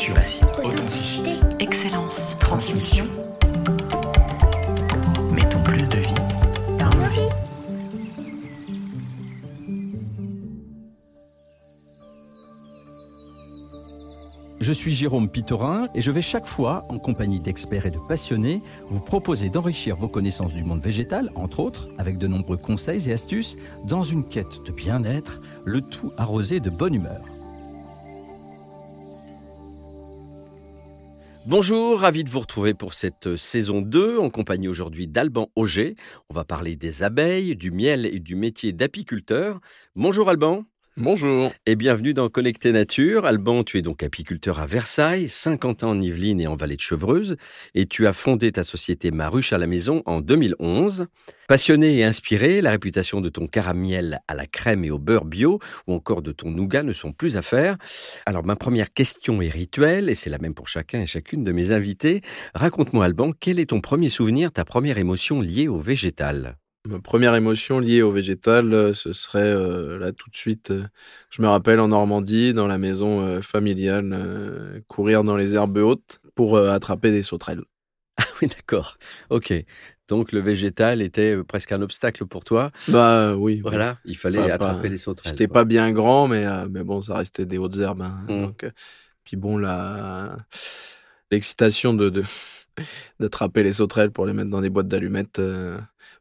Passion, authenticité, excellence, transmission. Mettons plus de vie dans nos vies. Je suis Jérôme Pitorin et je vais chaque fois, en compagnie d'experts et de passionnés, vous proposer d'enrichir vos connaissances du monde végétal, entre autres, avec de nombreux conseils et astuces, dans une quête de bien-être, le tout arrosé de bonne humeur. Bonjour, ravi de vous retrouver pour cette saison 2 en compagnie aujourd'hui d'Alban Auger. On va parler des abeilles, du miel et du métier d'apiculteur. Bonjour Alban. Bonjour. Et bienvenue dans Connecté Nature. Alban, tu es donc apiculteur à Versailles, 50 ans en Yvelines et en Vallée de Chevreuse, et tu as fondé ta société Maruche à la maison en 2011. Passionné et inspiré, la réputation de ton caramiel à la crème et au beurre bio, ou encore de ton nougat ne sont plus à faire. Alors ma première question est rituelle, et c'est la même pour chacun et chacune de mes invités. Raconte-moi Alban, quel est ton premier souvenir, ta première émotion liée au végétal? Ma première émotion liée au végétal, euh, ce serait euh, là tout de suite. euh, je me rappelle en Normandie, dans la maison euh, familiale, courir dans les herbes hautes pour attraper des sauterelles. Ah oui, d'accord. Ok. Donc le végétal était presque un obstacle pour toi. Bah oui. Voilà, il fallait Enfin, pas- attraper les sauterelles. J'étais pas bien grand, mais, mais bon, ça restait des hautes herbes. hein. Mm. Donc, euh, puis bon, la l'excitation de, d'attraper les sauterelles pour les mettre dans des boîtes d'allumettes,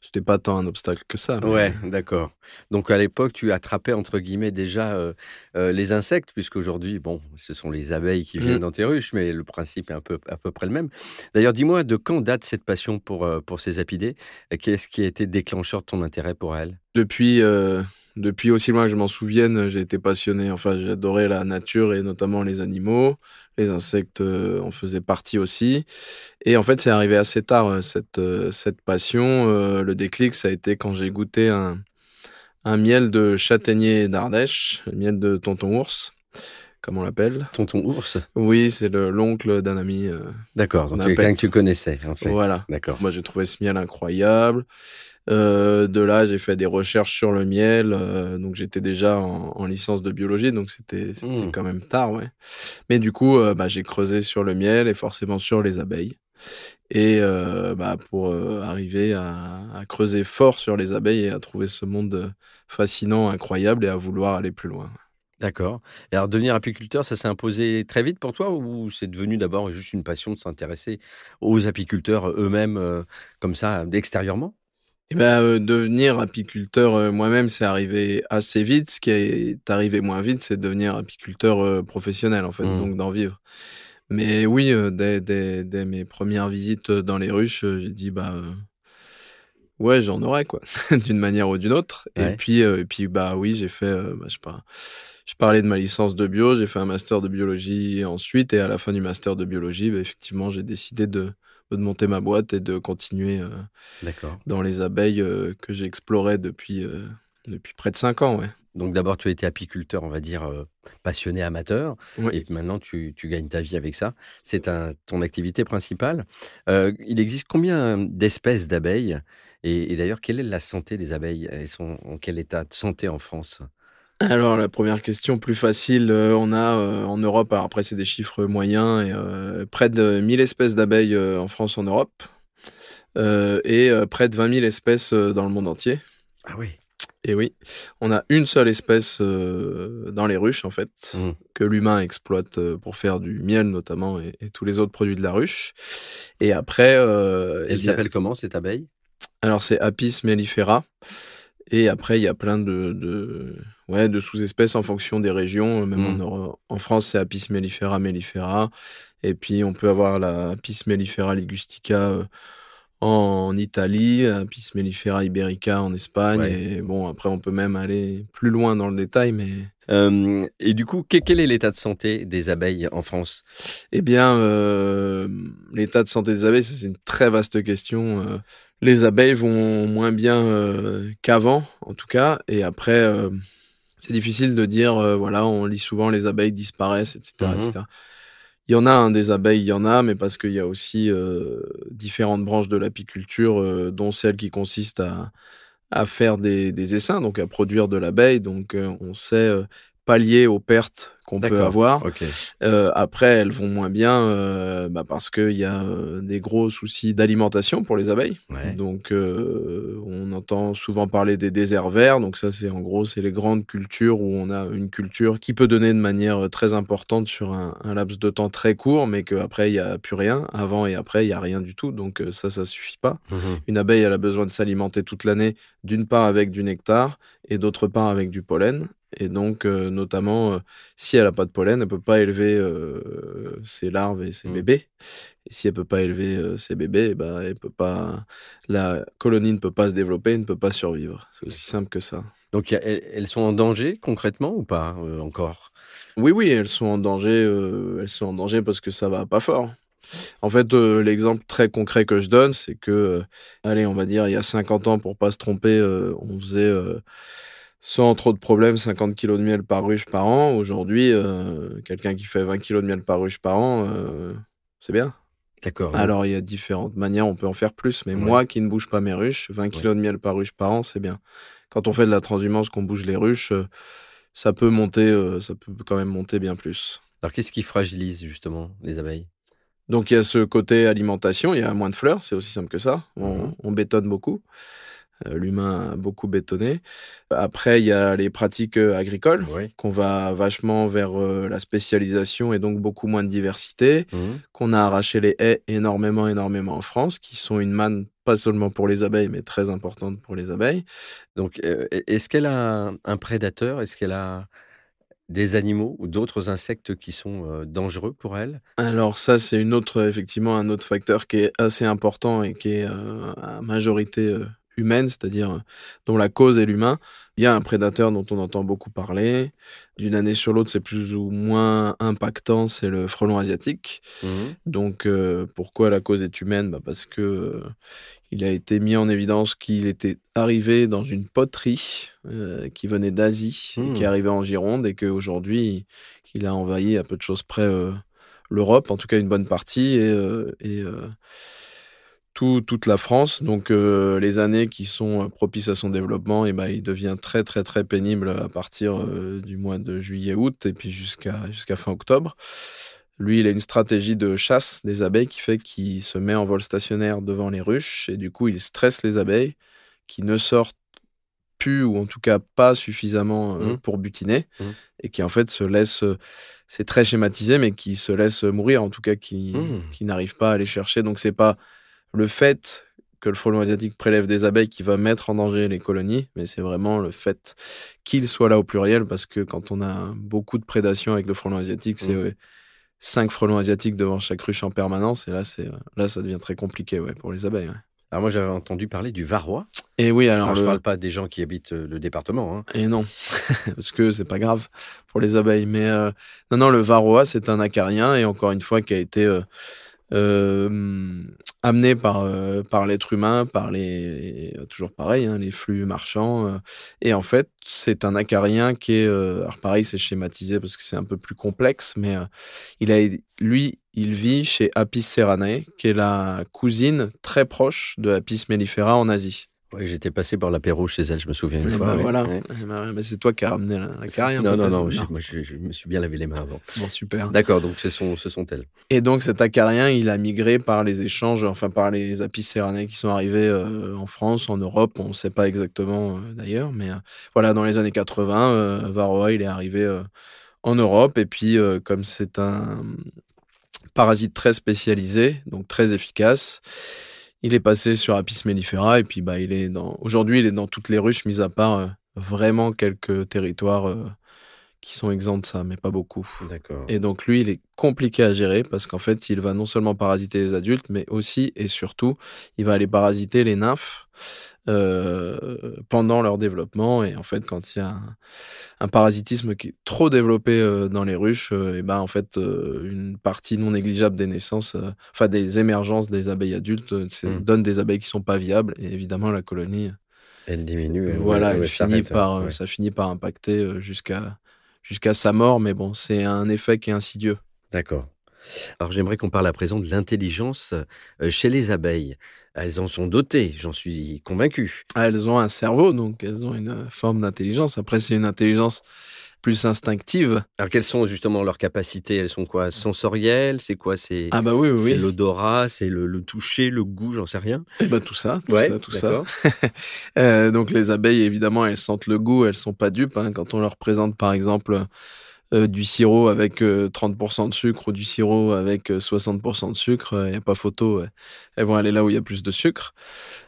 c'était pas tant un obstacle que ça. mais- Ouais, d'accord. Donc à l'époque, tu attrapais entre guillemets déjà euh, euh, les insectes, puisqu'aujourd'hui, bon, ce sont les abeilles qui viennent Mm. dans tes ruches, mais le principe est un peu à peu près le même. D'ailleurs, dis-moi, de quand date cette passion pour euh, pour ces apidés? Qu'est-ce qui a été déclencheur de ton intérêt pour elles? Depuis, depuis aussi loin que je m'en souvienne, j'ai été passionné. Enfin, j'adorais la nature et notamment les animaux. Les insectes euh, en faisaient partie aussi. Et en fait, c'est arrivé assez tard, euh, cette, euh, cette passion. Le déclic, ça a été quand j'ai goûté un, un miel de châtaignier d'Ardèche, le miel de tonton ours, comme on l'appelle. Tonton ours? Oui, c'est le- l'oncle d'un ami. euh, D'accord, On donc quelqu'un que tu connaissais, en fait. Voilà. D'accord. Moi, j'ai trouvé ce miel incroyable. Euh, de là, j'ai fait des recherches sur le miel. euh, donc, j'étais déjà en, en licence de biologie, donc c'était c'était Mm. quand même tard, ouais. Mais du coup, euh, bah, j'ai creusé sur le miel et forcément sur les abeilles. Et bah, pour arriver à, à creuser fort sur les abeilles et à trouver ce monde fascinant, incroyable et à vouloir aller plus loin. D'accord. Alors, devenir apiculteur, ça s'est imposé très vite pour toi ou c'est devenu d'abord juste une passion de s'intéresser aux apiculteurs eux-mêmes, euh, comme ça, extérieurement Eh ben, euh, devenir apiculteur euh, moi-même, c'est arrivé assez vite. Ce qui est arrivé moins vite, c'est devenir apiculteur euh, professionnel, en fait, Mm. donc d'en vivre. Mais oui, dès, dès, dès mes premières visites dans les ruches, j'ai dit, bah, ouais, j'en aurais, quoi, d'une manière ou d'une autre. Ouais. Et puis, et puis, bah oui, j'ai fait, bah, je sais pas, je parlais de ma licence de bio, j'ai fait un master de biologie ensuite, et à la fin du master de biologie, bah, effectivement, j'ai décidé de, de monter ma boîte et de continuer euh, dans les abeilles euh, que j'ai explorées depuis, euh, depuis près de cinq ans. Ouais. Donc d'abord, tu as été apiculteur, on va dire, euh, passionné amateur, Oui. et maintenant tu, tu gagnes ta vie avec ça. C'est ton activité principale. Euh, il existe combien d'espèces d'abeilles? Et, et d'ailleurs, quelle est la santé des abeilles? Elles sont en quel état de santé en France? Alors, la première question plus facile, euh, on a euh, en Europe, alors après c'est des chiffres moyens, et, euh, près de 1000 espèces d'abeilles en France, en Europe, et près de 20 000 espèces dans le monde entier. Ah oui. Et oui, on a une seule espèce dans les ruches, en fait, Mm. que l'humain exploite pour faire du miel notamment, et, et tous les autres produits de la ruche. Et après... Elle s'appelle comment cette abeille? Alors c'est Apis mellifera. Et après, il y a plein de, de, ouais, de sous-espèces en fonction des régions. Même en, Mm. Euro- en France, c'est Apis mellifera mellifera. Et puis, on peut avoir la Apis mellifera ligustica euh, en Italie, Apis mellifera iberica en Espagne. Ouais. Et bon, après, on peut même aller plus loin dans le détail. Mais Euh, Et du coup, que- quel est l'état de santé des abeilles en France? Eh bien, euh, l'état de santé des abeilles, c'est une très vaste question. Euh, les abeilles vont moins bien euh, qu'avant, en tout cas. Et après, euh, c'est difficile de dire, euh, voilà, on lit souvent les abeilles disparaissent, etc. Mhm. etc. Il y en a hein, des abeilles, il y en a, mais parce qu'il y a aussi euh, différentes branches de l'apiculture, euh, dont celle qui consiste à, à faire des, des essaims, donc à produire de l'abeille. Donc, euh, on sait euh, pallier aux pertes qu'on peut avoir. Euh, après, elles vont moins bien euh, bah, parce qu'il y a euh, des gros soucis d'alimentation pour les abeilles. Ouais. Donc, euh, on entend souvent parler des déserts verts. Donc, ça, c'est en gros, c'est les grandes cultures où on a une culture qui peut donner de manière très importante sur un, un laps de temps très court, mais qu'après, il n'y a plus rien. Avant et après, il n'y a rien du tout. Donc, ça, ça suffit pas. Mhm. Une abeille, elle a besoin de s'alimenter toute l'année, d'une part avec du nectar et d'autre part avec du pollen. Et donc, euh, notamment, euh, si elle n'a pas de pollen, elle peut pas élever euh, ses larves et ses Mm. bébés. Et si elle peut pas élever ses bébés, eh ben, elle peut pas, la colonie ne peut pas se développer, ne peut pas survivre. C'est aussi simple que ça. Donc, a- elles, sont en danger concrètement ou pas encore? Oui, oui, elles sont en danger. elles sont en danger parce que ça va pas fort. En fait, euh, l'exemple très concret que je donne, c'est que, euh, allez, on va dire, il y a 50 ans, pour pas se tromper, euh, on faisait sans trop de problèmes 50 kilos de miel par ruche par an. Aujourd'hui, euh, quelqu'un qui fait 20 kilos de miel par ruche par an, euh, c'est bien. D'accord. Alors, il y a différentes manières, on peut en faire plus, mais Ouais. moi qui ne bouge pas mes ruches, 20 kilos de miel par ruche par an, c'est bien. Quand on fait de la transhumance, qu'on bouge les ruches, euh, ça peut monter, ça peut quand même monter bien plus. Alors, qu'est-ce qui fragilise justement les abeilles? Donc il y a ce côté alimentation, il y a moins de fleurs, c'est aussi simple que ça. On, on bétonne beaucoup. Euh, L'humain a beaucoup bétonné. Après, il y a les pratiques euh, agricoles, Oui. qu'on va vachement vers euh, la spécialisation et donc beaucoup moins de diversité, Mhm. qu'on a arraché les haies énormément, énormément en France, qui sont une manne pas seulement pour les abeilles, mais très importante pour les abeilles. Donc, est-ce qu'elle a un- prédateur? Est-ce qu'elle a des animaux ou d'autres insectes qui sont dangereux pour elle? Alors ça, c'est une autre, effectivement, un autre facteur qui est assez important et qui est euh, à majorité euh, humaine, c'est-à-dire euh, dont la cause est l'humain. Il y a un prédateur dont on entend beaucoup parler. D'une année sur l'autre, c'est plus ou moins impactant, c'est le frelon asiatique. Mhm. Donc euh, pourquoi la cause est humaine? Bah Parce que euh, il a été mis en évidence qu'il était arrivé dans une poterie euh, qui venait d'Asie, qui est arrivée en Gironde et qu'aujourd'hui il a envahi à peu de choses près l'Europe, en tout cas une bonne partie, et, et tout- toute la France. Donc euh, les années qui sont euh, propices à son développement, et ben, il devient très très très pénible à partir euh, du mois de juillet-août et puis jusqu'à jusqu'à fin octobre. Lui, il a une stratégie de chasse des abeilles qui fait qu'il se met en vol stationnaire devant les ruches et du coup, il stresse les abeilles qui ne sortent plus ou en tout cas pas suffisamment euh, Mhm. pour butiner Mhm. et qui en fait se laissent, c'est très schématisé, mais qui se laissent mourir, en tout cas qui, Mhm. qui n'arrivent pas à les chercher. Donc c'est pas le fait que le frelon asiatique prélève des abeilles qui va mettre en danger les colonies, mais c'est vraiment le fait qu'il soit là au pluriel, parce que quand on a beaucoup de prédation avec le frelon asiatique, c'est ouais, cinq frelons asiatiques devant chaque ruche en permanence, et là, c'est là ça devient très compliqué ouais, pour les abeilles. ouais. Alors, moi, j'avais entendu parler du varroa. Et oui, alors, Alors, je le- parle pas des gens qui habitent euh, le département. hein. Et non, parce que c'est pas grave pour les abeilles. Mais euh, non, non, le varroa, c'est un acarien et encore une fois qui a été euh, euh, amené par euh, par l'être humain, par les toujours pareil, hein, les flux marchands. euh, et en fait, c'est un acarien qui est, euh, alors pareil, c'est schématisé parce que c'est un peu plus complexe, mais euh, il a lui, il vit chez Apis ceranae, qui est la cousine très proche de Apis mellifera en Asie. J'étais passé par l'apéro chez elle, je me souviens une Eh fois. ben ouais. voilà. Ouais. Eh ben, c'est toi qui as ramené la, la carrière. Non, non, non, je, moi, je, je me suis bien lavé les mains avant. Bon, super. D'accord, donc ce sont, ce sont elles. Et donc cet acarien, il a migré par les échanges, enfin par les apis ceranae qui sont arrivés euh, en France, en Europe, on ne sait pas exactement euh, d'ailleurs, mais euh, voilà, dans les années 80, euh, Varroa, il est arrivé en Europe, et puis comme c'est un parasite très spécialisé, donc très efficace, il est passé sur Apis mellifera, et puis bah, il est dans, aujourd'hui, il est dans toutes les ruches, mis à part euh, vraiment quelques territoires euh, qui sont exempts de ça, mais pas beaucoup. D'accord. Et donc lui, il est compliqué à gérer parce qu'en fait, il va non seulement parasiter les adultes, mais aussi et surtout, il va aller parasiter les nymphes euh, pendant leur développement. Et en fait, quand il y a un, un parasitisme qui est trop développé euh, dans les ruches, euh, et ben en fait, une partie non négligeable des naissances, enfin des émergences des abeilles adultes, euh, c'est- Mm. donne des abeilles qui sont pas viables. Et évidemment, la colonie, Elle diminue. elle- voilà, elle- finit par, ouais. ça finit par impacter jusqu'à jusqu'à sa mort. Mais bon, c'est un effet qui est insidieux. D'accord. Alors j'aimerais qu'on parle à présent de l'intelligence euh, chez les abeilles. Elles en sont dotées, j'en suis convaincu. Ah, elles ont un cerveau, donc elles ont une euh, forme d'intelligence. Après, c'est une intelligence plus instinctive. Alors, quelles sont justement leurs capacités? Elles sont quoi? Sensorielles? C'est quoi? C'est Ah bah oui, oui, l'odorat, c'est le, le toucher, le goût, j'en sais rien. Eh ben, tout ça, tout Ouais, ça, tout ça. Euh, donc les abeilles, évidemment, elles sentent le goût, elles sont pas dupes. hein. Quand on leur présente, par exemple, euh, du sirop avec euh, 30% de sucre ou du sirop avec euh, 60% de sucre, il n'y a pas photo. Elles vont aller là où il y a plus de sucre.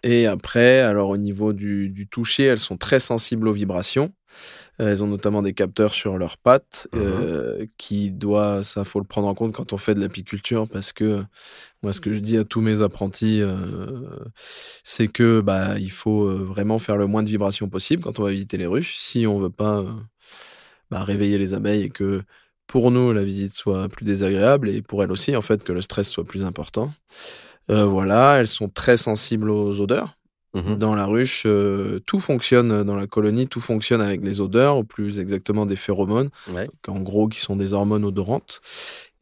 Et après, alors au niveau du, du toucher, elles sont très sensibles aux vibrations. Euh, Elles ont notamment des capteurs sur leurs pattes euh, qui doit, ça faut le prendre en compte quand on fait de l'apiculture parce que moi ce que je dis à tous mes apprentis, euh, c'est que bah il faut vraiment faire le moins de vibrations possible quand on va visiter les ruches si on veut pas bah, réveiller les abeilles et que pour nous la visite soit plus désagréable et pour elles aussi en fait que le stress soit plus important. Euh, voilà, elles sont très sensibles aux odeurs. Mhm. Dans la ruche, euh, tout fonctionne dans la colonie, tout fonctionne avec les odeurs, ou plus exactement des phéromones, Ouais. en gros qui sont des hormones odorantes.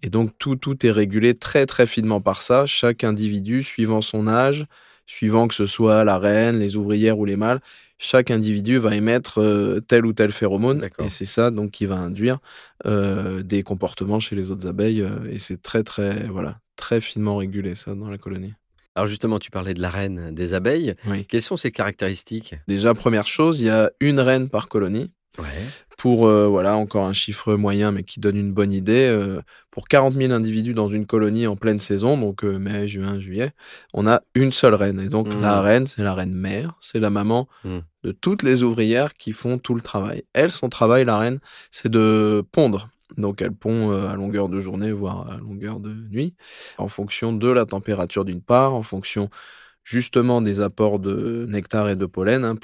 Et donc tout, tout est régulé très très finement par ça. Chaque individu, suivant son âge, suivant que ce soit la reine, les ouvrières ou les mâles, chaque individu va émettre euh, tel ou tel phéromone. Et c'est ça donc qui va induire euh, des comportements chez les autres abeilles. euh, et c'est très très voilà très finement régulé ça dans la colonie. Alors justement, tu parlais de la reine des abeilles. Oui. Quelles sont ses caractéristiques? Déjà première chose, il y a une reine par colonie. Ouais. pour euh, voilà encore un chiffre moyen mais qui donne une bonne idée euh, pour 40 000 individus dans une colonie en pleine saison donc euh, mai juin juillet on a une seule reine et donc Mhm. la reine c'est la reine mère c'est la maman Mhm. de toutes les ouvrières qui font tout le travail elle son travail la reine c'est de pondre donc elle pond euh, à longueur de journée voire à longueur de nuit en fonction de la température d'une part en fonction justement des apports de nectar et de pollen hein.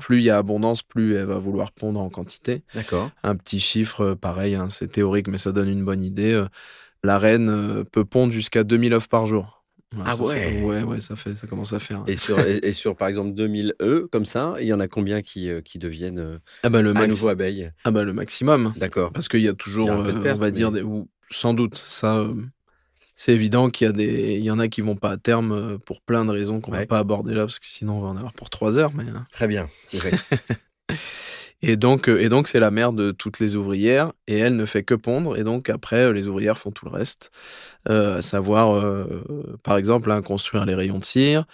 plus il y a abondance plus elle va vouloir pondre en quantité D'accord. un petit chiffre, euh, pareil, hein, c'est théorique, mais ça donne une bonne idée. euh, La reine peut pondre jusqu'à 2000 œufs par jour. Ah ça, ça- ouais. Ouais, ouais, ça, fait, ça commence à faire. hein. Et sur, et, et sur, par exemple, 2000 œufs, comme ça, il y en a combien qui, euh, qui deviennent euh, Ah, bah, le à nouveau abeilles? Ah bah, le maximum. D'accord. Parce qu'il y a toujours, y a euh, perte, on va dire, des, ou, sans doute, ça, euh, c'est évident qu'il y, a des, il y en a qui vont pas à terme pour plein de raisons qu'on Ouais. va pas aborder là, parce que sinon on va en avoir pour trois heures. Mais, hein. Très bien. Et donc, euh, et donc c'est la mère de toutes les ouvrières et elle ne fait que pondre et donc après euh, les ouvrières font tout le reste, euh, à savoir par exemple hein, construire les rayons de cire,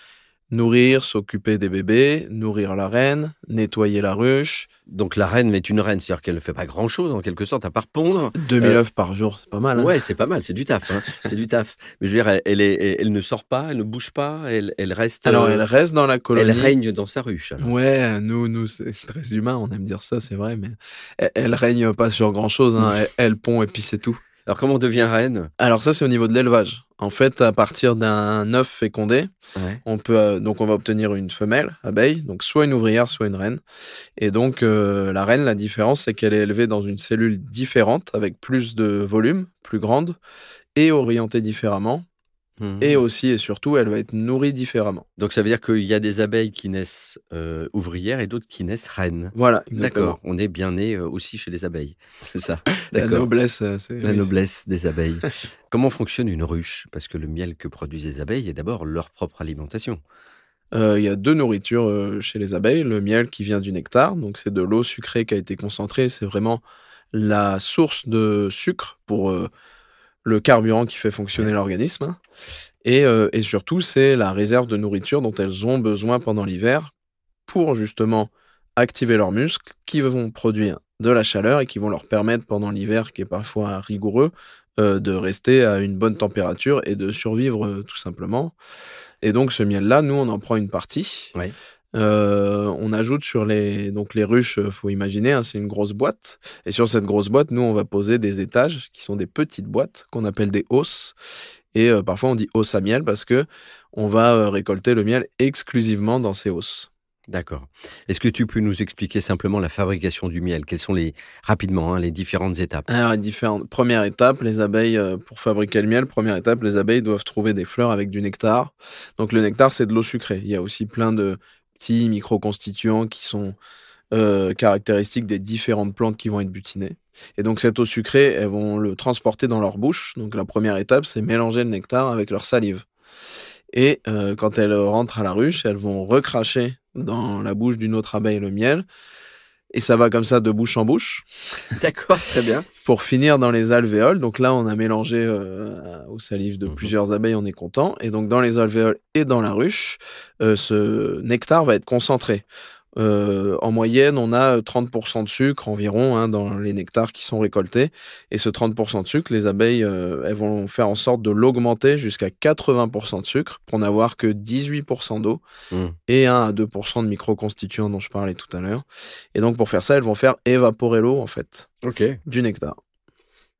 nourrir, s'occuper des bébés, nourrir la reine, nettoyer la ruche, Donc la reine est une reine, c'est-à-dire qu'elle ne fait pas grand-chose en quelque sorte à part pondre. 2000 Euh, œufs par jour, c'est pas mal. hein. Ouais, c'est pas mal, c'est du taf. hein. c'est du taf. Mais je veux dire, elle, est, elle, ne sort pas, elle ne bouge pas, elle, elle reste. Alors euh, elle reste dans la colonie. elle règne dans sa ruche. alors. Ouais, nous, nous, c'est très humain, on aime dire ça, c'est vrai, mais elle, elle règne pas sur grand chose, hein. elle, elle pond et puis c'est tout. Alors comment on devient reine? Alors ça, c'est au niveau de l'élevage. En fait, à partir d'un œuf fécondé, Ouais. on peut euh, donc on va obtenir une femelle abeille, donc soit une ouvrière, soit une reine. Et donc euh, la reine, la différence, c'est qu'elle est élevée dans une cellule différente, avec plus de volume, plus grande, et orientée différemment. Mhm. Et aussi et surtout, elle va être nourrie différemment. Donc ça veut dire qu'il y a des abeilles qui naissent euh, ouvrières et d'autres qui naissent reines. Voilà, exactement. D'accord. On est bien né euh, aussi chez les abeilles. C'est ça. La noblesse, euh, c'est La oui, noblesse des abeilles. Comment fonctionne une ruche? Parce que le miel que produisent les abeilles est d'abord leur propre alimentation. Euh, Il y a deux nourritures chez les abeilles. Le miel qui vient du nectar, donc c'est de l'eau sucrée qui a été concentrée. C'est vraiment la source de sucre pour le carburant qui fait fonctionner l'organisme. Et, euh, et surtout, c'est la réserve de nourriture dont elles ont besoin pendant l'hiver pour justement activer leurs muscles qui vont produire de la chaleur et qui vont leur permettre pendant l'hiver qui est parfois rigoureux euh, de rester à une bonne température et de survivre euh, tout simplement. Et donc ce miel-là, nous on en prend une partie. Euh, on ajoute sur les donc les ruches, euh, faut imaginer, hein, c'est une grosse boîte. Et sur cette grosse boîte, nous on va poser des étages qui sont des petites boîtes qu'on appelle des hausses. Et euh, parfois on dit hausse à miel parce que on va récolter le miel exclusivement dans ces hausses. D'accord. Est-ce que tu peux nous expliquer simplement la fabrication du miel? Quelles sont les rapidement hein, les différentes étapes? Alors, différentes. Première étape, les abeilles, pour fabriquer le miel, première étape, les abeilles doivent trouver des fleurs avec du nectar. Donc le nectar, c'est de l'eau sucrée. Il y a aussi plein de petits micro-constituants qui sont euh, caractéristiques des différentes plantes qui vont être butinées. Et donc cette eau sucrée, elles vont le transporter dans leur bouche. Donc la première étape, c'est mélanger le nectar avec leur salive. Et euh, quand elles rentrent à la ruche, elles vont recracher dans la bouche d'une autre abeille le miel Et ça va comme ça de bouche en bouche. D'accord, très bien. Pour finir dans les alvéoles, donc là on a mélangé euh, aux salives de Mhm. plusieurs abeilles, on est content. Et donc dans les alvéoles et dans la ruche, euh, ce nectar va être concentré. Euh, en moyenne, on a 30% de sucre environ hein, dans les nectars qui sont récoltés. Et ce 30% de sucre, les abeilles, euh, elles vont faire en sorte de l'augmenter jusqu'à 80% de sucre pour n'avoir que 18% d'eau Mm. et 1 à 2% de microconstituants dont je parlais tout à l'heure. Et donc pour faire ça, elles vont faire évaporer l'eau en fait du nectar.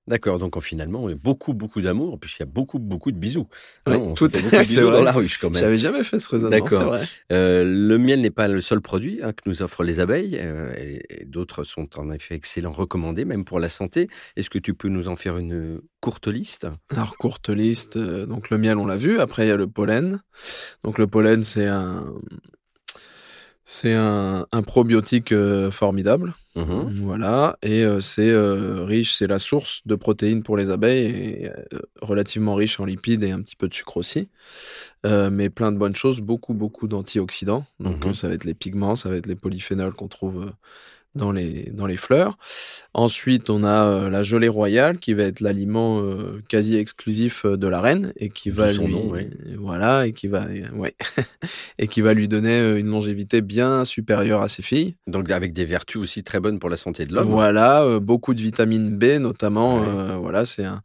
D'accord, donc en, finalement, beaucoup, beaucoup d'amour, puis il y a beaucoup, beaucoup de bisous. Oui, Hein, on tout fait est- beaucoup de c'est bisous vrai. dans la ruche quand même. J'avais jamais fait ce raisonnement, c'est D'accord. vrai. Euh, le miel n'est pas le seul produit hein, que nous offrent les abeilles, euh, et, et d'autres sont en effet excellents, recommandés, même pour la santé. Est-ce que tu peux nous en faire une courte liste? Alors courte liste, euh, donc le miel on l'a vu, après il y a le pollen. Donc le pollen c'est un c'est un, un probiotique euh, formidable, Mhm. voilà, et euh, c'est euh, riche, c'est la source de protéines pour les abeilles, et, relativement riche en lipides et un petit peu de sucre aussi, mais plein de bonnes choses, beaucoup beaucoup d'antioxydants. Donc Mhm. euh, ça va être les pigments, ça va être les polyphénols qu'on trouve dans les dans les fleurs. Ensuite, on a euh, la gelée royale qui va être l'aliment euh, quasi exclusif euh, de la reine et qui va son lui nom, ouais. voilà et qui va ouais et qui va lui donner une longévité bien supérieure à ses filles. Donc avec des vertus aussi très bonnes pour la santé de l'homme. Voilà, beaucoup de vitamine B notamment. Ouais. voilà, c'est un,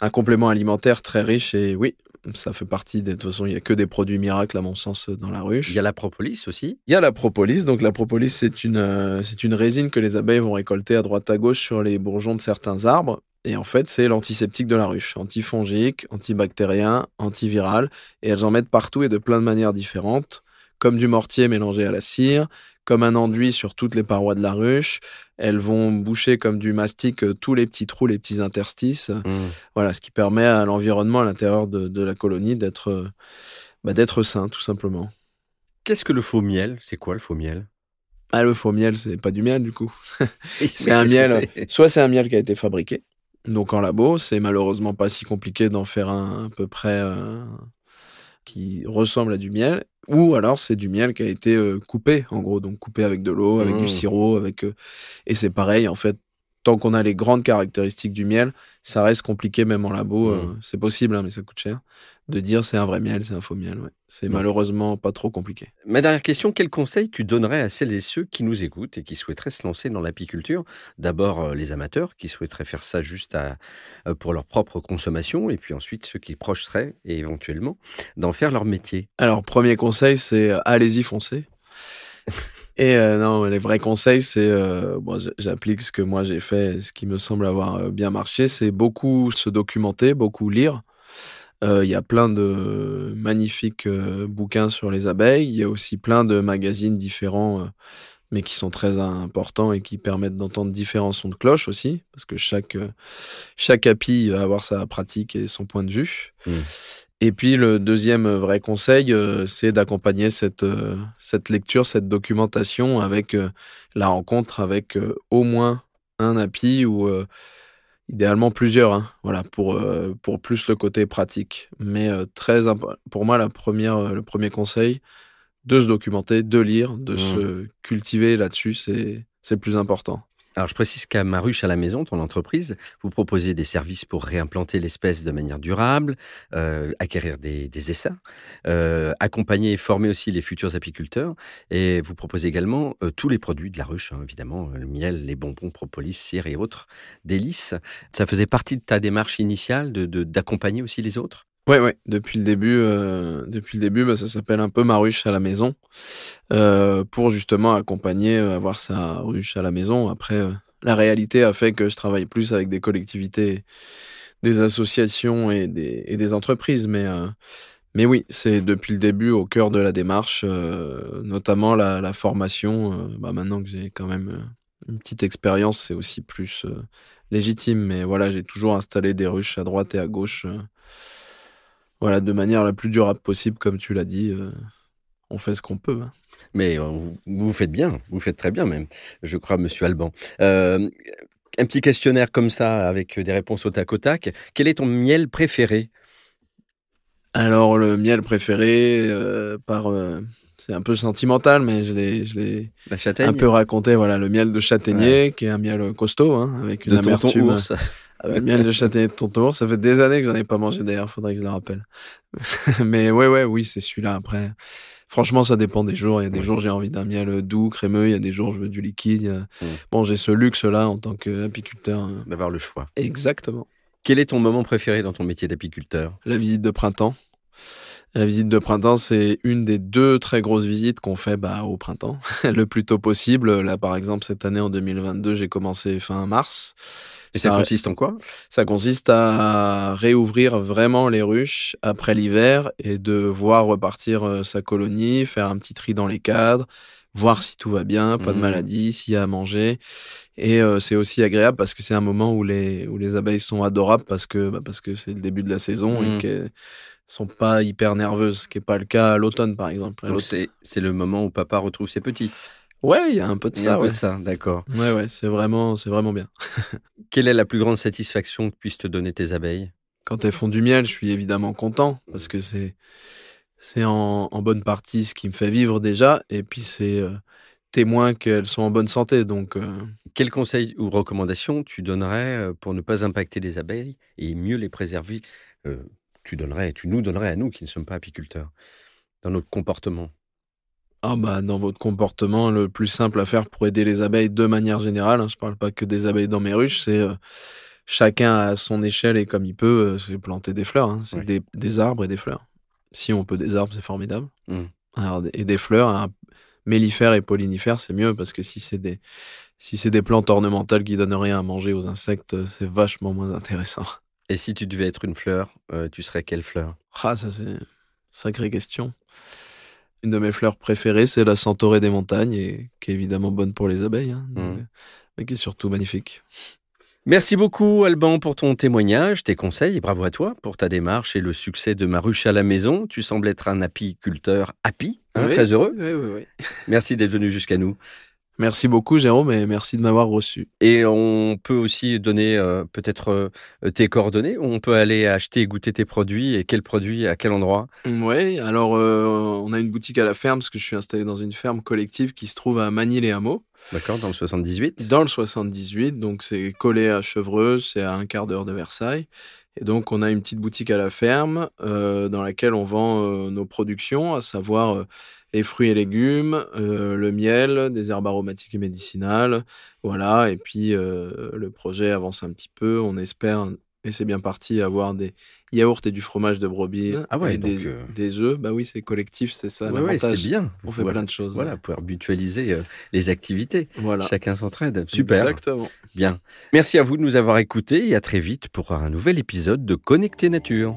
un complément alimentaire très riche et oui, ça fait partie des. De toute façon, il y a que des produits miracles à mon sens dans la ruche. Il y a la propolis aussi. Il y a la propolis. Donc la propolis, c'est une, euh, c'est une résine que les abeilles vont récolter à droite à gauche sur les bourgeons de certains arbres. Et en fait, c'est l'antiseptique de la ruche. Antifongique, antibactérien, antiviral. Et elles en mettent partout et de plein de manières différentes. Comme du mortier mélangé à la cire, comme un enduit sur toutes les parois de la ruche. Elles vont boucher comme du mastic euh, tous les petits trous, les petits interstices. Mhm. Voilà, ce qui permet à l'environnement à l'intérieur de, de la colonie d'être, euh, bah, d'être sain, tout simplement. Qu'est-ce que le faux miel? C'est quoi le faux miel? Ah, le faux miel, c'est pas du miel du coup. C'est un miel. Soit c'est un miel qui a été fabriqué, donc en labo. C'est malheureusement pas si compliqué d'en faire un à peu près euh, qui ressemble à du miel. Ou alors c'est du miel qui a été euh, coupé, en gros, donc coupé avec de l'eau, avec Mmh. du sirop, avec. euh, Et c'est pareil, en fait. Tant qu'on a les grandes caractéristiques du miel, ça reste compliqué même en labo. euh, Mmh. c'est possible, hein, mais ça coûte cher. De dire c'est un vrai miel, c'est un faux miel. Ouais. C'est Mmh. malheureusement pas trop compliqué. Ma dernière question, quel conseil tu donnerais à celles et ceux qui nous écoutent et qui souhaiteraient se lancer dans l'apiculture? D'abord euh, les amateurs qui souhaiteraient faire ça juste à, euh, pour leur propre consommation et puis ensuite ceux qui projeteraient et éventuellement d'en faire leur métier. Alors, premier conseil, c'est allez-y, foncez. Et euh, non, les vrais conseils, c'est euh, bon, j'applique ce que moi j'ai fait, ce qui me semble avoir euh, bien marché, c'est beaucoup se documenter, beaucoup lire. Euh, Il y a plein de magnifiques bouquins sur les abeilles. Il y a aussi plein de magazines différents, mais qui sont très importants et qui permettent d'entendre différents sons de cloche aussi, parce que chaque euh, chaque api va avoir sa pratique et son point de vue. Mm. Et puis le deuxième vrai conseil, euh, c'est d'accompagner cette, euh, cette lecture, cette documentation avec la rencontre avec au moins un API ou idéalement plusieurs, hein, voilà, pour, euh, pour plus le côté pratique. Mais euh, très pour moi, la première, euh, le premier conseil, de se documenter, de lire, de Mhm. se cultiver là-dessus, c'est plus important. Alors je précise qu'à Maruche à la maison, ton entreprise, vous proposez des services pour réimplanter l'espèce de manière durable, euh, acquérir des, des essaims, euh, accompagner et former aussi les futurs apiculteurs, et vous proposez également euh, tous les produits de la ruche, hein, évidemment, le miel, les bonbons, propolis, cire et autres délices. Ça faisait partie de ta démarche initiale de de- d'accompagner aussi les autres? Ouais, ouais. Depuis le début, euh, bah, ça s'appelle un peu ma ruche à la maison, euh, pour justement accompagner, euh, avoir sa ruche à la maison. Après, la réalité a fait que je travaille plus avec des collectivités, des associations et des, entreprises, mais oui, c'est depuis le début au cœur de la démarche, notamment la, formation. bah, maintenant que j'ai quand même une petite expérience, c'est aussi plus légitime. Mais voilà, j'ai toujours installé des ruches à droite et à gauche. Voilà, de manière la plus durable possible, comme tu l'as dit. euh, on fait ce qu'on peut. hein. Mais euh, vous, vous faites bien, vous faites très bien même, je crois, Monsieur Alban. Euh, un petit questionnaire comme ça, avec des réponses au tac au tac. Quel est ton miel préféré? Alors, le miel préféré, euh, par C'est un peu sentimental, mais je l'ai, un peu raconté. Voilà, le miel de châtaignier, qui est un miel costaud, hein, avec une de amertume. ours. Le miel de châtaignier de tonton ça fait des années que j'en ai pas mangé d'ailleurs, faudrait que je le rappelle. mais ouais, ouais, oui, c'est celui-là. Après, franchement, ça dépend des jours. Il y a des Ouais. jours j'ai envie d'un miel doux, crémeux. Il y a des jours je veux du liquide. A-. Bon, j'ai ce luxe-là en tant qu'apiculteur. euh, D'avoir le choix. Exactement. Quel est ton moment préféré dans ton métier d'apiculteur? La visite de printemps. La visite de printemps, c'est une des deux très grosses visites qu'on fait bah, au printemps, le plus tôt possible. Là, par exemple, cette année, en 2022, j'ai commencé fin mars. Et ça Ça- consiste en quoi? Ça consiste à réouvrir vraiment les ruches après l'hiver et de voir repartir euh, sa colonie, faire un petit tri dans les cadres, voir si tout va bien, pas de Mhm. maladie, s'il y a à manger. Et euh, c'est aussi agréable parce que c'est un moment où les, où les abeilles sont adorables parce que, bah, parce que c'est le début de la saison et qu'elles sont pas hyper nerveuses, ce qui n'est pas le cas à l'automne par exemple. C'est le moment où papa retrouve ses petits. Ouais, il y a un peu de Il y a un ça, peu de ça, d'accord. Ouais, ouais, c'est vraiment, c'est vraiment bien. Quelle est la plus grande satisfaction que puissent te donner tes abeilles? Quand elles font du miel, je suis évidemment content parce que c'est c'est en, en bonne partie ce qui me fait vivre déjà et puis c'est euh, témoin qu'elles sont en bonne santé donc euh, Quels conseils ou recommandations tu donnerais euh, pour ne pas impacter les abeilles et mieux les préserver Euh, Tu donnerais, tu nous donnerais à nous qui ne sommes pas apiculteurs dans notre comportement? ah bah dans votre comportement le plus simple à faire pour aider les abeilles de manière générale, hein, je parle pas que des abeilles dans mes ruches, c'est euh, chacun à son échelle et comme il peut, euh, c'est planter des fleurs, hein, c'est Oui. des, des arbres et des fleurs. Si on peut des arbres, c'est formidable. Mm. Alors, et des fleurs, mellifères et pollinifères, c'est mieux parce que si c'est des si c'est des plantes ornementales qui donnent rien à manger aux insectes, c'est vachement moins intéressant. Et si tu devais être une fleur, euh, tu serais quelle fleur? Ah, ça c'est une sacrée question. Une de mes fleurs préférées, c'est la centaurée des montagnes, et qui est évidemment bonne pour les abeilles, hein, donc, Mm. euh, mais qui est surtout magnifique. Merci beaucoup Alban pour ton témoignage, tes conseils et bravo à toi pour ta démarche et le succès de ma ruche à la maison. Tu sembles être un apiculteur happy, hein, Oui. très heureux. Oui, oui, oui. Merci d'être venu jusqu'à nous. Merci beaucoup, Jérôme, et merci de m'avoir reçu. Et on peut aussi donner euh, peut-être euh, tes coordonnées. où On peut aller acheter et goûter tes produits et quels produits, à quel endroit. Oui, alors euh, on a une boutique à la ferme, parce que je suis installé dans une ferme collective qui se trouve à Magny-les-Hameaux. D'accord, dans le 78. Dans le 78, donc c'est collé à Chevreuse, c'est à un quart d'heure de Versailles. Et donc on a une petite boutique à la ferme euh, dans laquelle on vend euh, nos productions, à savoir euh, les fruits et légumes, euh, le miel, des herbes aromatiques et médicinales, voilà. Et puis euh, le projet avance un petit peu, on espère, et c'est bien parti, avoir des yaourts et du fromage de brebis Ah ouais, et donc, des, euh, des œufs. Bah oui, c'est collectif, c'est ça Ouais, ouais, l'avantage. c'est bien. On fait Voilà. plein de choses. Voilà, pouvoir mutualiser euh, les activités. Voilà. Chacun s'entraide. Super. Exactement. Bien. Merci à vous de nous avoir écoutés et à très vite pour un nouvel épisode de Connecté Nature.